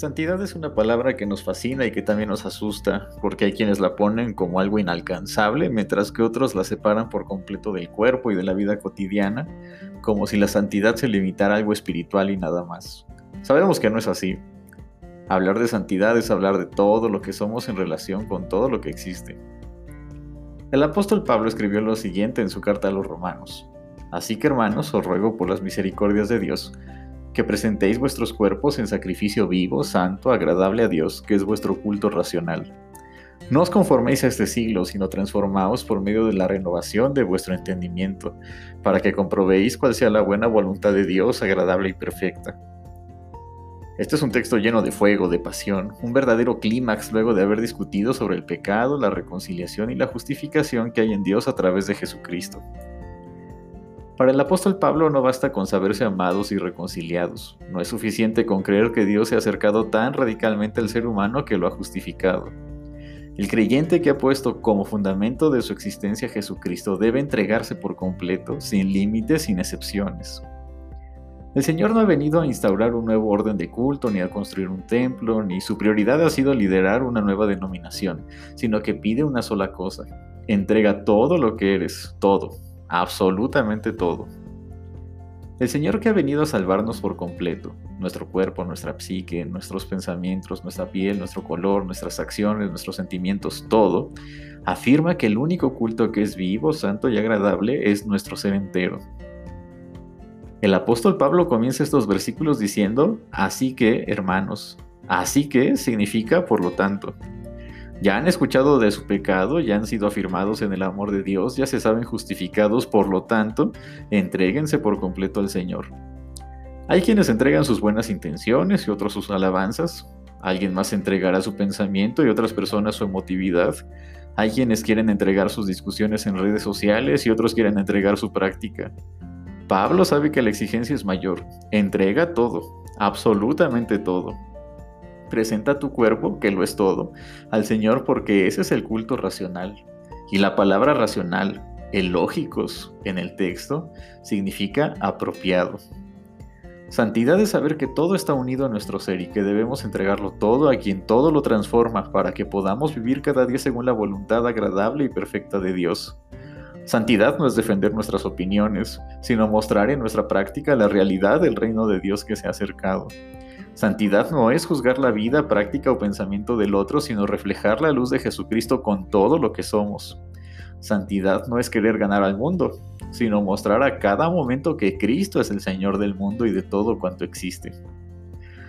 Santidad es una palabra que nos fascina y que también nos asusta, porque hay quienes la ponen como algo inalcanzable, mientras que otros la separan por completo del cuerpo y de la vida cotidiana, como si la santidad se limitara a algo espiritual y nada más. Sabemos que no es así. Hablar de santidad es hablar de todo lo que somos en relación con todo lo que existe. El apóstol Pablo escribió lo siguiente en su carta a los romanos. Así que hermanos, os ruego por las misericordias de Dios, que presentéis vuestros cuerpos en sacrificio vivo, santo, agradable a Dios, que es vuestro culto racional. No os conforméis a este siglo, sino transformaos por medio de la renovación de vuestro entendimiento, para que comprobéis cuál sea la buena voluntad de Dios, agradable y perfecta. Este es un texto lleno de fuego, de pasión, un verdadero clímax luego de haber discutido sobre el pecado, la reconciliación y la justificación que hay en Dios a través de Jesucristo. Para el apóstol Pablo no basta con saberse amados y reconciliados, no es suficiente con creer que Dios se ha acercado tan radicalmente al ser humano que lo ha justificado. El creyente que ha puesto como fundamento de su existencia a Jesucristo debe entregarse por completo, sin límites, sin excepciones. El Señor no ha venido a instaurar un nuevo orden de culto, ni a construir un templo, ni su prioridad ha sido liderar una nueva denominación, sino que pide una sola cosa. Entrega todo lo que eres, todo, absolutamente todo. El Señor que ha venido a salvarnos por completo, nuestro cuerpo, nuestra psique, nuestros pensamientos, nuestra piel, nuestro color, nuestras acciones, nuestros sentimientos, todo, afirma que el único culto que es vivo, santo y agradable es nuestro ser entero. El apóstol Pablo comienza estos versículos diciendo, así que, hermanos, así que significa por lo tanto. Ya han escuchado de su pecado, ya han sido afirmados en el amor de Dios, ya se saben justificados, por lo tanto, entréguense por completo al Señor. Hay quienes entregan sus buenas intenciones y otros sus alabanzas. Alguien más entregará su pensamiento y otras personas su emotividad. Hay quienes quieren entregar sus discusiones en redes sociales y otros quieren entregar su práctica. Pablo sabe que la exigencia es mayor. Entrega todo, absolutamente todo. Presenta tu cuerpo, que lo es todo, al Señor porque ese es el culto racional. Y la palabra racional, lógicos en el texto, significa apropiado. Santidad es saber que todo está unido a nuestro ser y que debemos entregarlo todo a quien todo lo transforma para que podamos vivir cada día según la voluntad agradable y perfecta de Dios. Santidad no es defender nuestras opiniones, sino mostrar en nuestra práctica la realidad del reino de Dios que se ha acercado. Santidad no es juzgar la vida, práctica o pensamiento del otro, sino reflejar la luz de Jesucristo con todo lo que somos. Santidad no es querer ganar al mundo, sino mostrar a cada momento que Cristo es el Señor del mundo y de todo cuanto existe.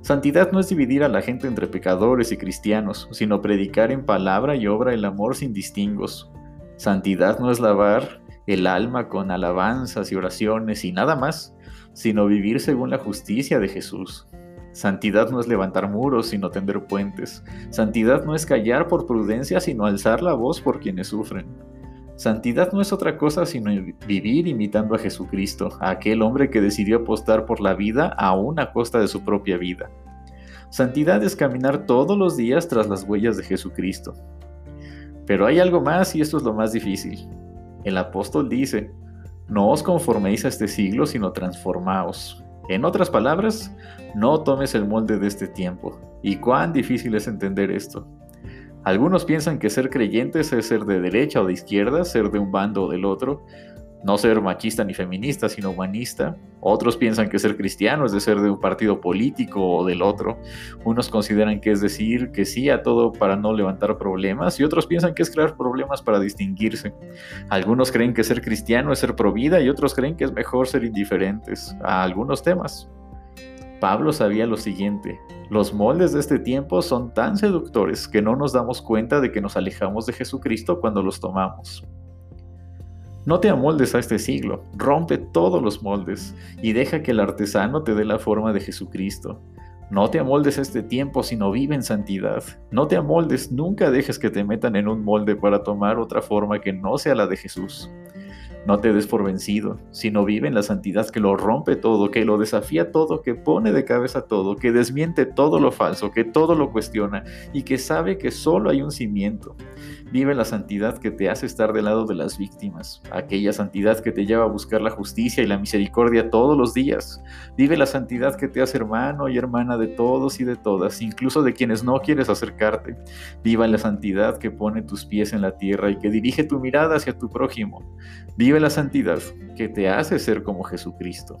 Santidad no es dividir a la gente entre pecadores y cristianos, sino predicar en palabra y obra el amor sin distingos. Santidad no es lavar el alma con alabanzas y oraciones y nada más, sino vivir según la justicia de Jesús. Santidad no es levantar muros, sino tender puentes. Santidad no es callar por prudencia, sino alzar la voz por quienes sufren. Santidad no es otra cosa sino vivir imitando a Jesucristo, a aquel hombre que decidió apostar por la vida aún a costa de su propia vida. Santidad es caminar todos los días tras las huellas de Jesucristo. Pero hay algo más y esto es lo más difícil. El apóstol dice, no os conforméis a este siglo, sino transformaos. En otras palabras, no tomes el molde de este tiempo. ¿Y cuán difícil es entender esto? Algunos piensan que ser creyentes es ser de derecha o de izquierda, ser de un bando o del otro, no ser machista ni feminista, sino humanista. Otros piensan que ser cristiano es de ser de un partido político o del otro. Unos consideran que es decir que sí a todo para no levantar problemas y otros piensan que es crear problemas para distinguirse. Algunos creen que ser cristiano es ser pro vida y otros creen que es mejor ser indiferentes a algunos temas. Pablo sabía lo siguiente, los moldes de este tiempo son tan seductores que no nos damos cuenta de que nos alejamos de Jesucristo cuando los tomamos. No te amoldes a este siglo, rompe todos los moldes y deja que el artesano te dé la forma de Jesucristo. No te amoldes a este tiempo, sino vive en santidad. No te amoldes, nunca dejes que te metan en un molde para tomar otra forma que no sea la de Jesús. No te des por vencido, sino vive en la santidad que lo rompe todo, que lo desafía todo, que pone de cabeza todo, que desmiente todo lo falso, que todo lo cuestiona y que sabe que solo hay un cimiento. Vive la santidad que te hace estar del lado de las víctimas, aquella santidad que te lleva a buscar la justicia y la misericordia todos los días. Vive la santidad que te hace hermano y hermana de todos y de todas, incluso de quienes no quieres acercarte. Viva la santidad que pone tus pies en la tierra y que dirige tu mirada hacia tu prójimo. Vive la santidad que te hace ser como Jesucristo.